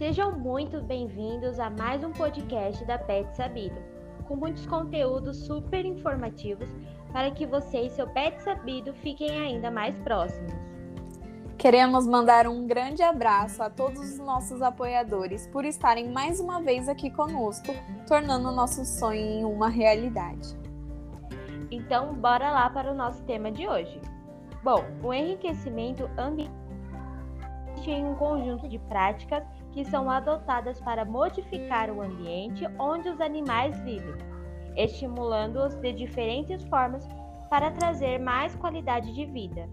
Sejam muito bem-vindos a mais um podcast da Pet Sabido, com muitos conteúdos super informativos para que você e seu pet sabido fiquem ainda mais próximos. Queremos mandar um grande abraço a todos os nossos apoiadores por estarem mais uma vez aqui conosco, tornando o nosso sonho em uma realidade. Então, bora lá para o nosso tema de hoje. Bom, o enriquecimento ambiental em um conjunto de práticas que são adotadas para modificar o ambiente onde os animais vivem, estimulando-os de diferentes formas para trazer mais qualidade de vida.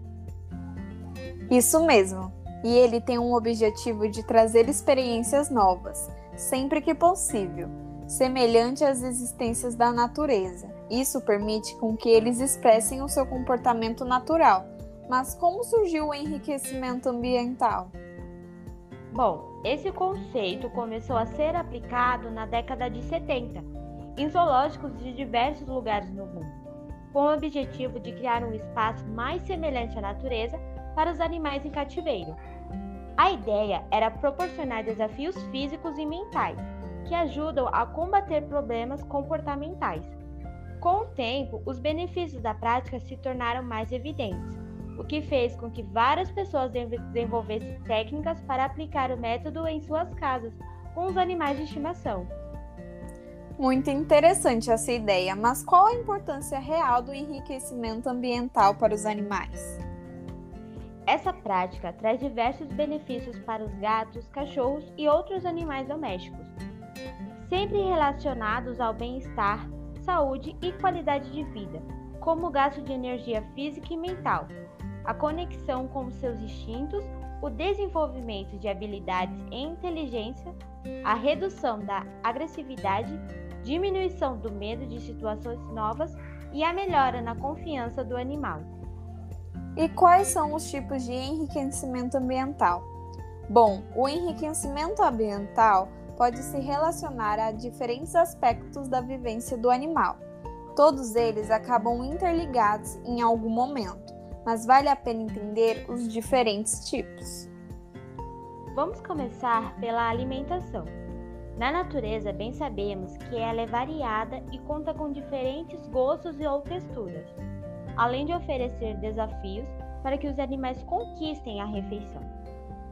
Isso mesmo. E ele tem um objetivo de trazer experiências novas, sempre que possível, semelhante às existências da natureza. Isso permite com que eles expressem o seu comportamento natural. Mas como surgiu o enriquecimento ambiental? Bom, esse conceito começou a ser aplicado na década de 70 em zoológicos de diversos lugares no mundo, com o objetivo de criar um espaço mais semelhante à natureza para os animais em cativeiro. A ideia era proporcionar desafios físicos e mentais que ajudam a combater problemas comportamentais. Com o tempo, os benefícios da prática se tornaram mais evidentes, o que fez com que várias pessoas desenvolvessem técnicas para aplicar o método em suas casas com os animais de estimação. Muito interessante essa ideia, mas qual a importância real do enriquecimento ambiental para os animais? Essa prática traz diversos benefícios para os gatos, cachorros e outros animais domésticos, sempre relacionados ao bem-estar, saúde e qualidade de vida, como o gasto de energia física e mental, a conexão com seus instintos, o desenvolvimento de habilidades em inteligência, a redução da agressividade, diminuição do medo de situações novas e a melhora na confiança do animal. E quais são os tipos de enriquecimento ambiental? Bom, o enriquecimento ambiental pode se relacionar a diferentes aspectos da vivência do animal. Todos eles acabam interligados em algum momento, mas vale a pena entender os diferentes tipos. Vamos começar pela alimentação. Na natureza, bem sabemos que ela é variada e conta com diferentes gostos ou texturas além de oferecer desafios para que os animais conquistem a refeição.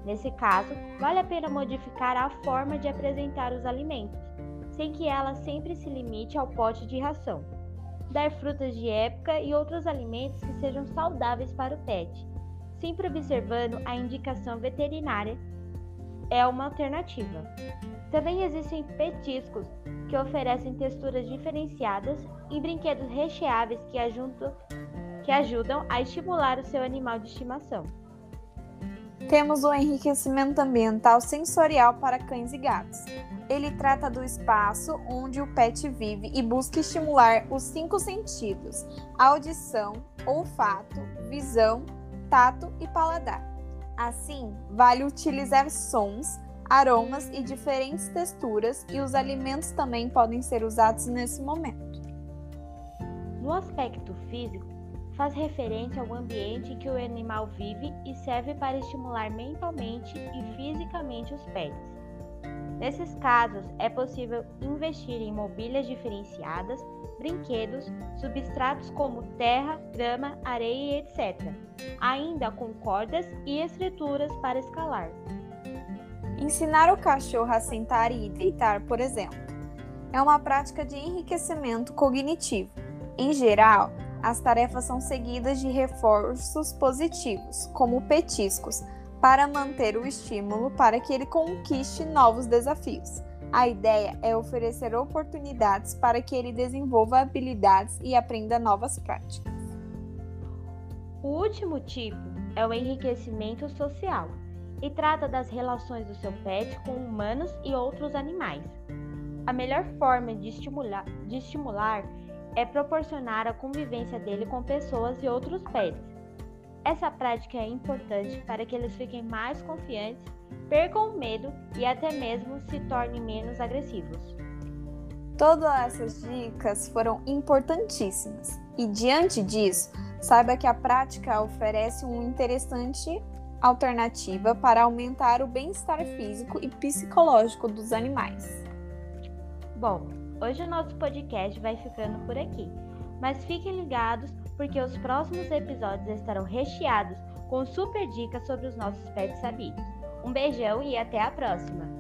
Nesse caso, vale a pena modificar a forma de apresentar os alimentos, sem que ela sempre se limite ao pote de ração. Dar frutas de época e outros alimentos que sejam saudáveis para o pet, sempre observando a indicação veterinária, é uma alternativa. Também existem petiscos que oferecem texturas diferenciadas e brinquedos recheáveis que ajudam que ajudam a estimular o seu animal de estimação. Temos o enriquecimento ambiental sensorial para cães e gatos. Ele trata do espaço onde o pet vive e busca estimular os cinco sentidos: audição, olfato, visão, tato e paladar. Assim, vale utilizar sons, aromas e diferentes texturas, e os alimentos também podem ser usados nesse momento. No aspecto físico, faz referência ao ambiente que o animal vive e serve para estimular mentalmente e fisicamente os pets. Nesses casos, é possível investir em mobílias diferenciadas, brinquedos, substratos como terra, grama, areia etc., ainda com cordas e estruturas para escalar. Ensinar o cachorro a sentar e deitar, por exemplo, é uma prática de enriquecimento cognitivo. Em geral, as tarefas são seguidas de reforços positivos, como petiscos, para manter o estímulo para que ele conquiste novos desafios. A ideia é oferecer oportunidades para que ele desenvolva habilidades e aprenda novas práticas. O último tipo é o enriquecimento social e trata das relações do seu pet com humanos e outros animais. A melhor forma de estimular, de estimular é proporcionar a convivência dele com pessoas e outros pets. Essa prática é importante para que eles fiquem mais confiantes, percam o medo e até mesmo se tornem menos agressivos. Todas essas dicas foram importantíssimas e, diante disso, saiba que a prática oferece um interessante alternativa para aumentar o bem-estar físico e psicológico dos animais. Bom, hoje o nosso podcast vai ficando por aqui, mas fiquem ligados porque os próximos episódios estarão recheados com super dicas sobre os nossos pets sabidos. Um beijão e até a próxima!